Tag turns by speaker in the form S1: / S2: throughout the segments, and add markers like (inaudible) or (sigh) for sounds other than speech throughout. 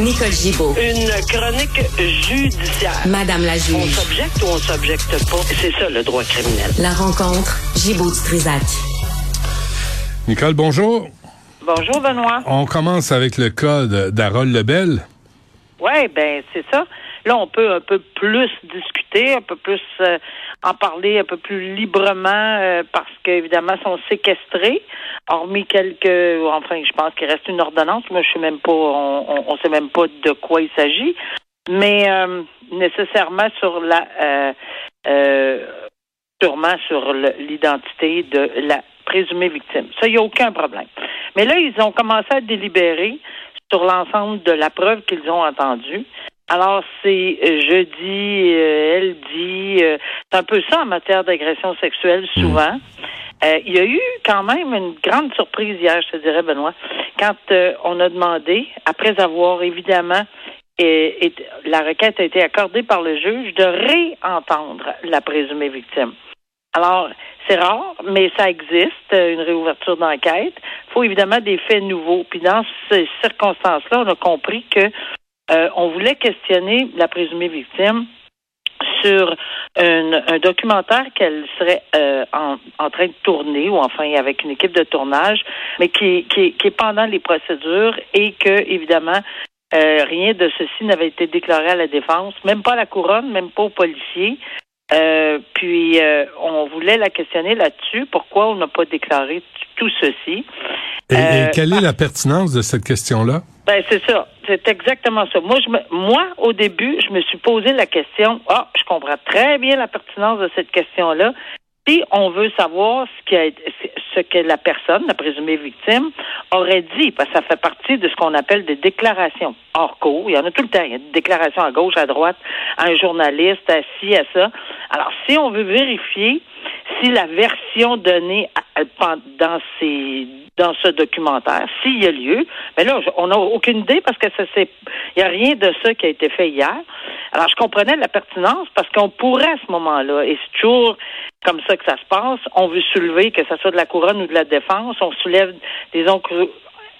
S1: Nicole Gibaud.
S2: Une chronique judiciaire.
S1: Madame la
S2: On
S1: juge.
S2: s'objecte ou on s'objecte pas? C'est ça le droit criminel.
S1: La rencontre, Gibaud-Strisac.
S3: Nicole, bonjour.
S4: Bonjour, Benoît.
S3: On commence avec le cas de- d'Harold Lebel.
S4: Oui, ben c'est ça. Là, on peut un peu plus discuter, un peu plus euh, en parler un peu plus librement euh, parce qu'évidemment, sont séquestrés, hormis quelques enfin, je pense qu'il reste une ordonnance. Moi, je sais même pas on, on sait même pas de quoi il s'agit. Mais euh, nécessairement sur la euh, euh, sûrement sur l'identité de la présumée victime. Ça, il n'y a aucun problème. Mais là, ils ont commencé à délibérer sur l'ensemble de la preuve qu'ils ont entendue. Alors, c'est euh, je dis, euh, elle dit, euh, c'est un peu ça en matière d'agression sexuelle souvent. Euh, il y a eu quand même une grande surprise hier, je te dirais, Benoît, quand on a demandé, après avoir évidemment et, et la requête a été accordée par le juge de réentendre la présumée victime. Alors, c'est rare, mais ça existe, une réouverture d'enquête. Il faut évidemment des faits nouveaux. Puis dans ces circonstances-là, on a compris que euh, on voulait questionner la présumée victime sur un, documentaire qu'elle serait euh, en, train de tourner, ou enfin avec une équipe de tournage, mais qui est pendant les procédures et que, évidemment, euh, rien de ceci n'avait été déclaré à la défense, même pas à la couronne, même pas aux policiers. Euh, puis euh, on voulait la questionner là-dessus. Pourquoi on n'a pas déclaré tout ceci
S3: Et, et
S4: Euh,
S3: quelle est la pertinence de cette question-là?
S4: Ben c'est ça, c'est exactement ça. Moi, je me, moi, au début, je me suis posé la question. Ah, je comprends très bien la pertinence de cette question-là. Si on veut savoir ce, qui a, ce que la personne, la présumée victime, aurait dit, parce que ça fait partie de ce qu'on appelle des déclarations hors cours. Il y en a tout le temps. Il y a des déclarations à gauche, à droite, à un journaliste, à ci, à ça. Alors, si on veut vérifier si la version donnée dans ces dans ce documentaire, s'il y a lieu, mais là, on n'a aucune idée parce que ça c'est il n'y a rien de ça qui a été fait hier. Alors, je comprenais la pertinence parce qu'on pourrait à ce moment-là, et c'est toujours comme ça que ça se passe, on veut soulever, que ce soit de la couronne ou de la défense, on soulève des incongru-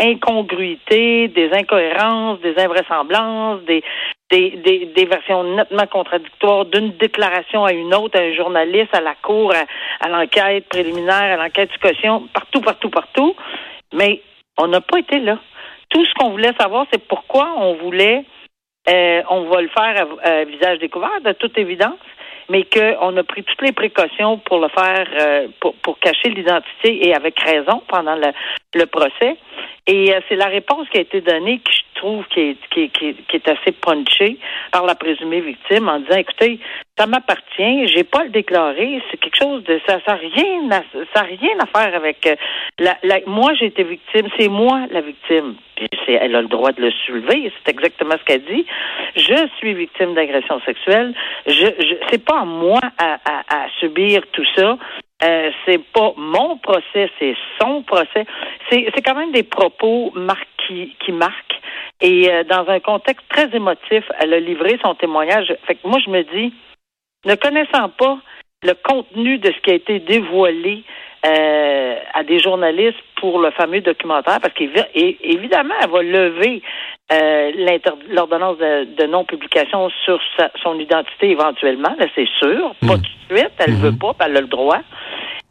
S4: incongruités, des incohérences, des invraisemblances, des, versions nettement contradictoires d'une déclaration à une autre, à un journaliste, à la cour, à, l'enquête préliminaire, à l'enquête de caution, partout, partout, partout. Mais on n'a pas été là. Tout ce qu'on voulait savoir, c'est pourquoi on voulait, euh, on va le faire à visage découvert, de toute évidence, mais qu'on a pris toutes les précautions pour le faire, euh, pour, pour cacher l'identité et avec raison pendant le, le procès. Et euh, c'est la réponse qui a été donnée que je trouve qui est, qui, qui qui est assez punchée par la présumée victime en disant écoutez, ça m'appartient, j'ai pas le déclaré, c'est quelque chose de ça ça rien à, ça rien à faire avec euh, la, la- moi j'ai été victime, c'est moi la victime. Puis elle a le droit de le soulever, c'est exactement ce qu'elle dit. Je suis victime d'agression sexuelle. Je, je c'est pas à moi à, à, à subir tout ça. Euh, c'est pas mon procès, c'est son procès. C'est, quand même des propos mar- qui, qui marquent. Et euh, dans un contexte très émotif, elle a livré son témoignage. Fait que moi, je me dis, ne connaissant pas le contenu de ce qui a été dévoilé euh, à des journalistes pour le fameux documentaire, parce qu'évidemment, elle va lever euh, l'ordonnance de, de non-publication sur sa- son identité éventuellement, là, c'est sûr. Pas tout de suite, elle
S3: Mhm.
S4: veut pas, elle a le droit.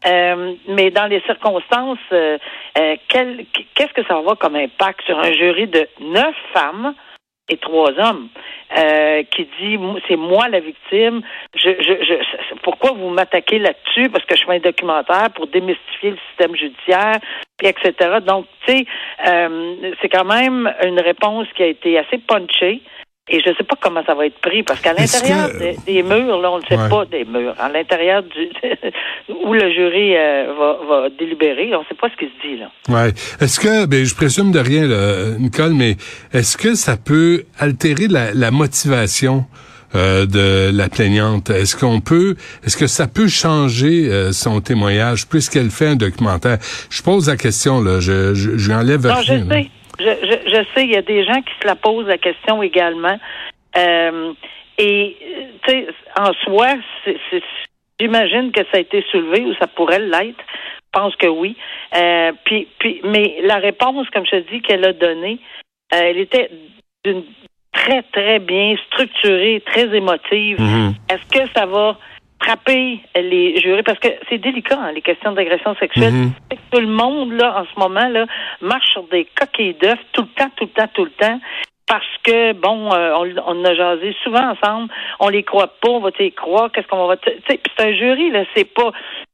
S4: Euh, mais dans les circonstances, euh, euh, qu'est-ce que ça va avoir comme impact sur un jury de neuf femmes et trois hommes euh, qui dit c'est moi la victime. Je, je, je, pourquoi vous m'attaquez là-dessus? Parce que je fais un documentaire pour démystifier le système judiciaire, puis etc. Donc tu sais, euh, c'est quand même une réponse qui a été assez punchée. Et je ne sais pas comment ça va être pris, parce qu'à l'intérieur
S3: que-
S4: des, des murs, là, on ne sait
S3: Ouais.
S4: pas des murs. À l'intérieur du (laughs) où le jury euh, va, va délibérer, on ne sait pas ce qui se dit là.
S3: Ouais. Est-ce que, ben, je présume de rien, là, Nicole, mais est-ce que ça peut altérer la, la motivation euh, de la plaignante? Est-ce qu'on peut, est-ce que ça peut changer euh, son témoignage puisqu'elle fait un documentaire? Je pose la question, là, je, je, je lui enlève
S4: Non,
S3: rien.
S4: je
S3: là.
S4: sais. Je, je, je sais, il y a des gens qui se la posent la question également. Euh, et, euh, tu sais, en soi, c'est, j'imagine que ça a été soulevé ou ça pourrait l'être. Je pense que oui. Euh, puis, puis, mais la réponse, comme je te dis, qu'elle a donnée, euh, elle était d'une très, très bien structurée, très émotive.
S3: Mhm.
S4: Est-ce que ça va frapper les jurés? Parce que c'est délicat, hein, les questions d'agression sexuelle.
S3: Mhm.
S4: Tout le monde, là, en ce moment, là, marche sur des coquilles d'œufs tout le temps, tout le temps, tout le temps. Parce que, bon, euh, on, on a jasé souvent ensemble, on les croit pas, on va les croire, qu'est-ce qu'on va... Tu sais, puis c'est un jury, là, c'est pas...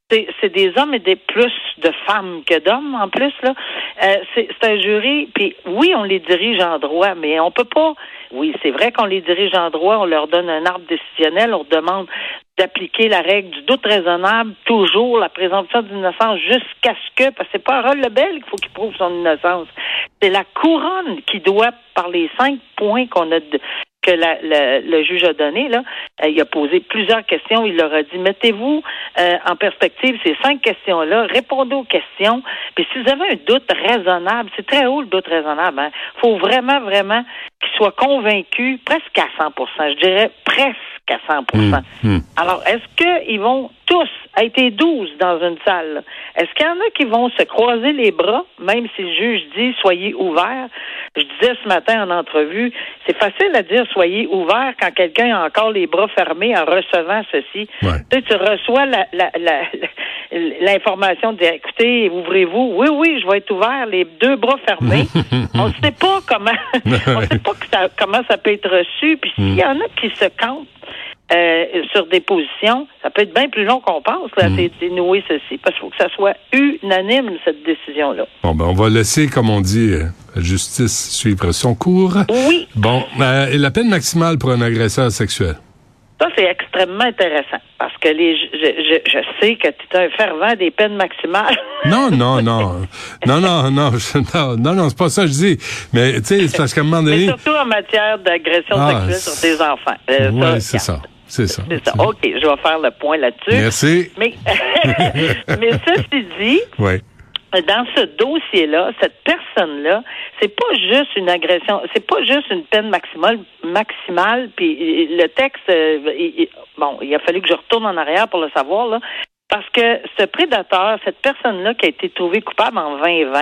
S4: C'est des hommes et des plus de femmes que d'hommes, en plus, là. Euh, c'est c'est un jury, puis oui, on les dirige en droit, mais on peut pas... Oui, c'est vrai qu'on les dirige en droit, on leur donne un arbre décisionnel, on demande d'appliquer la règle du doute raisonnable, toujours la présomption d'innocence jusqu'à ce que, parce que c'est pas Harold Lebel qu'il faut qu'il prouve son innocence, c'est la couronne qui doit, par les cinq points qu'on a que le juge a donné, là, euh, il a posé plusieurs questions. Il leur a dit mettez-vous euh, en perspective ces cinq questions-là, répondez aux questions. Puis si vous avez un doute raisonnable, c'est très haut le doute raisonnable. Il faut vraiment, vraiment qu'ils soient convaincus, presque à 100 je dirais presque à 100
S3: Mhm. Mhm.
S4: Alors, est-ce qu'ils vont tous être les 12 dans une salle? Est-ce qu'il y en a qui vont se croiser les bras, même si le juge dit soyez ouverts? Je disais ce matin en entrevue, c'est facile à dire soyez ouverts quand quelqu'un a encore les bras fermés en recevant ceci.
S3: Ouais.
S4: Tu sais, tu reçois la- la- la- l'information dire écoutez, ouvrez-vous. Oui, oui, je vais être ouvert, les deux bras fermés. (laughs) on ne sait pas comment on sait pas que ça- comment ça peut être reçu. Puis s'il y en a qui se campent euh, sur des positions, ça peut être bien plus long qu'on pense, là,
S3: Mm.
S4: dénouer ceci, parce qu'il faut que ça soit unanime, cette décision-là.
S3: Bon, ben, on va laisser, comme on dit, euh, la justice suivre son cours.
S4: Oui,
S3: Bon, euh, et la peine maximale pour un agresseur sexuel.
S4: Ça, c'est extrêmement intéressant, parce que les, je, je, je sais que tu es un fervent des peines maximales. (laughs)
S3: Non, non, non. Non, non, non, je- non, non, non, c'est pas ça que je dis. Mais, tu sais, c'est parce qu'à un moment
S4: Mais
S3: donné...
S4: surtout en matière d'agression
S3: Ah,
S4: sexuelle sur des enfants. Euh,
S3: Oui, c'est ça. C'est ça.
S4: C'est ça. OK, je vais faire le point là-dessus.
S3: Merci.
S4: Mais, (laughs) mais ceci dit,
S3: Oui.
S4: Dans ce dossier-là, cette personne-là, c'est pas juste une agression, c'est pas juste une peine maximale, maximale. Puis le texte, euh, bon, il a fallu que je retourne en arrière pour le savoir là. Parce que ce prédateur, cette personne-là qui a été trouvée coupable en 2020,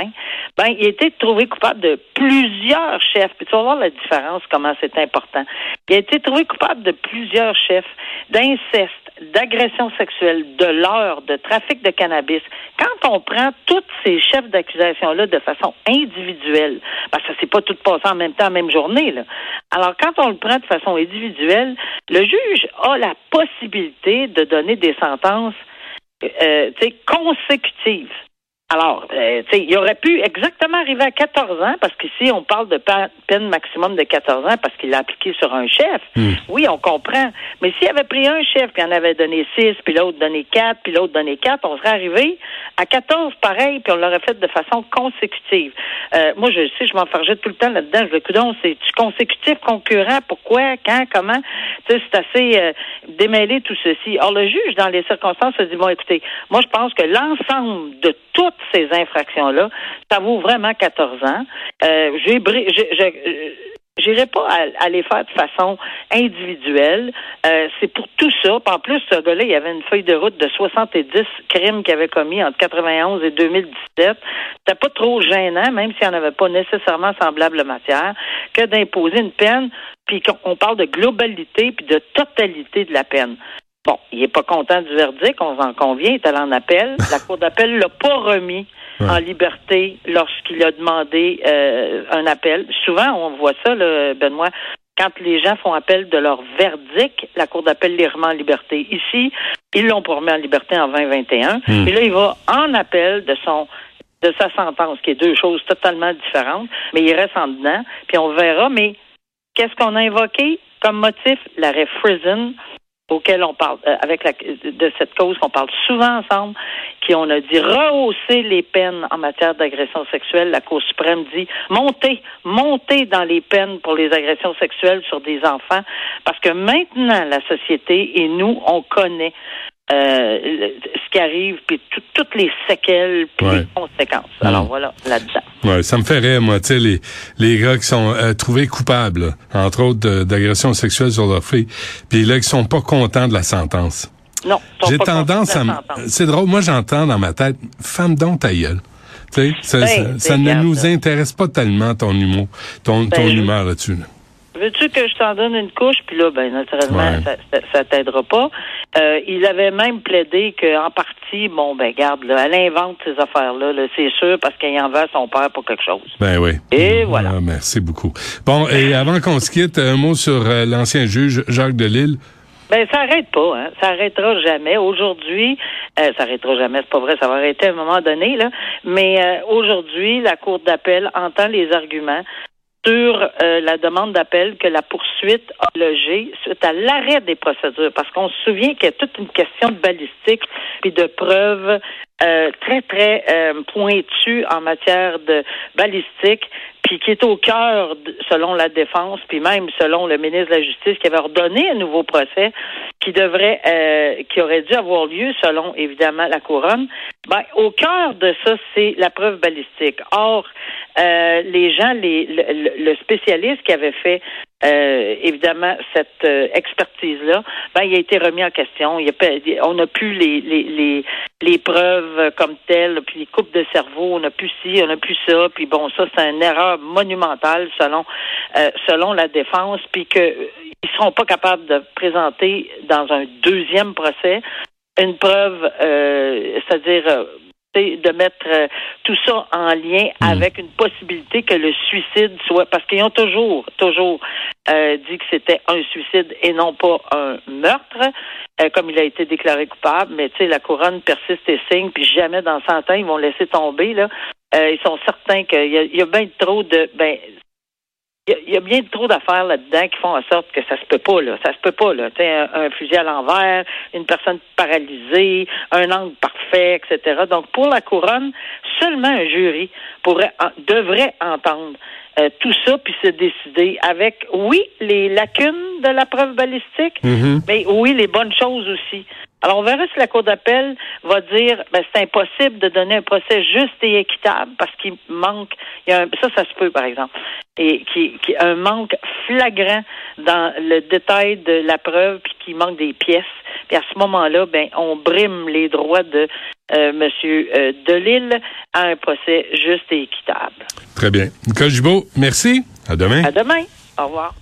S4: ben, il a été trouvé coupable de plusieurs chefs. Puis tu vas voir la différence, comment c'est important. Il a été trouvé coupable de plusieurs chefs d'inceste, d'agression sexuelle, de leurre, de trafic de cannabis. Quand on prend tous ces chefs d'accusation-là de façon individuelle, que ça s'est pas tout passé en même temps, en même journée, là. Alors, quand on le prend de façon individuelle, le juge a la possibilité de donner des sentences euh, consécutives. Alors, euh, tu sais, il aurait pu exactement arriver à 14 ans, parce qu'ici, on parle de peine maximum de 14 ans parce qu'il l'a appliqué sur un chef. Oui, on comprend. Mais s'il avait pris un chef, puis en avait donné 6, puis l'autre donné 4, puis l'autre donné 4, on serait arrivé à 14 pareil, puis on l'aurait fait de façon consécutive. Euh, moi, je sais, je m'enfargeais tout le temps là-dedans. Je me coudon, c'est consécutif concurrent, pourquoi, quand, comment? Tu sais, c'est assez euh, démêlé tout ceci. Or, le juge, dans les circonstances, se dit, bon, écoutez, moi, je pense que l'ensemble de toutes ces infractions-là, ça vaut vraiment 14 ans. Euh, j'ai euh, J'irai pas à, les faire de façon individuelle. Euh, c'est pour tout ça. Puis en plus, ce gars-là, il y avait une feuille de route de 70 crimes qu'il avait commis entre 91 et 2017. C'était pas trop gênant, même s'il n'y en avait pas nécessairement semblable matière, que d'imposer une peine, puis qu'on on parle de globalité puis de totalité de la peine. Bon, il n'est pas content du verdict, on en convient, il est allé en appel. (laughs) La Cour d'appel l'a pas remis
S3: Ouais.
S4: en liberté lorsqu'il a demandé euh, un appel. Souvent, on voit ça, là, Benoît, quand les gens font appel de leur verdict, la Cour d'appel les remet en liberté. Ici, ils l'ont pas remis en liberté en 2021.
S3: Hmm.
S4: Et là, il va en appel de son de sa sentence, qui est deux choses totalement différentes, mais il reste en dedans, puis on verra. Mais qu'est-ce qu'on a invoqué comme motif? L'arrêt Friesen, auquel on parle, euh, avec la, de cette cause qu'on parle souvent ensemble, qui on a dit rehausser les peines en matière d'agression sexuelle. La Cour suprême dit monter, monter dans les peines pour les agressions sexuelles sur des enfants, parce que maintenant la société et nous, on connaît euh, le- ce qui arrive, puis tout- toutes les séquelles, puis
S3: Ouais.
S4: les conséquences. Alors voilà, là-dedans.
S3: Ouais, ça me fait rire, moi, tu sais, les, les gars qui sont euh, trouvés coupables, là, entre autres d'agressions sexuelles sur leur fille, puis là, qui sont pas contents de la sentence.
S4: Non,
S3: J'ai tendance à... C'est drôle, moi, j'entends dans ma tête, femme donc ta gueule. Tu sais, ça,
S4: Ben,
S3: ça, ça ne nous
S4: ça.
S3: intéresse pas tellement ton humour, ton,
S4: Ben,
S3: ton humeur là-dessus. là.
S4: Veux-tu que je t'en donne une couche? Puis là, ben naturellement,
S3: Ouais.
S4: ça, ça, ça t'aidera pas. Euh, il avait même plaidé qu'en partie, bon, ben garde, là, elle invente ces affaires-là, là, c'est sûr, parce qu'il en va à son père pour quelque chose.
S3: Ben oui.
S4: Et voilà.
S3: Ah, merci beaucoup. Bon, et avant qu'on se quitte, un mot sur euh, l'ancien juge Jacques Delille.
S4: Ben, ça arrête pas, hein. Ça arrêtera jamais. Aujourd'hui, euh, ça arrêtera jamais, c'est pas vrai, ça va arrêter à un moment donné, là. Mais euh, aujourd'hui, la Cour d'appel entend les arguments sur euh, la demande d'appel que la poursuite a logée suite à l'arrêt des procédures. Parce qu'on se souvient qu'il y a toute une question de balistique puis de preuves euh, très, très euh, pointues en matière de balistique puis qui est au cœur, selon la défense, puis même selon le ministre de la Justice, qui avait ordonné un nouveau procès qui devrait, euh, qui aurait dû avoir lieu selon évidemment la couronne. Ben, au cœur de ça, c'est la preuve balistique. Or, euh, les gens, les, le, le- spécialiste qui avait fait euh, évidemment cette euh, expertise-là, ben, il a été remis en question. Il a on n'a plus les, les, les, les preuves comme telles, puis les coupes de cerveau, on n'a plus ci, on n'a plus ça, puis bon, ça c'est une erreur monumentale selon euh, selon la défense, puis que ils seront pas capables de présenter dans un deuxième procès une preuve, euh, c'est-à-dire c'est de mettre euh, tout ça en lien avec une possibilité que le suicide soit parce qu'ils ont toujours, toujours euh, dit que c'était un suicide et non pas un meurtre, euh, comme il a été déclaré coupable. Mais tu sais, la couronne persiste et signe, puis jamais dans 100 ans ils vont laisser tomber là. Euh, ils sont certains qu'il y a, il y a bien trop de ben il y y, a bien trop d'affaires là-dedans qui font en sorte que ça se peut pas, là. Ça se peut pas, là. Un, un fusil à l'envers, une personne paralysée, un angle parfait, etc. Donc, pour la couronne, seulement un jury pourrait, en- devrait entendre euh, tout ça puis se décider avec, oui, les lacunes de la preuve balistique, mais oui, les bonnes choses aussi. Alors, on verra si la Cour d'appel va dire, ben, c'est impossible de donner un procès juste et équitable parce qu'il manque, il y a un, ça, ça se peut, par exemple, et qui, qui un manque flagrant dans le détail de la preuve puis qu'il manque des pièces. Puis à ce moment-là, ben, on brime les droits de euh, Monsieur euh, Delille à un procès juste et équitable.
S3: Très bien. Nicole Gibault, merci. À demain.
S4: À demain. Au revoir.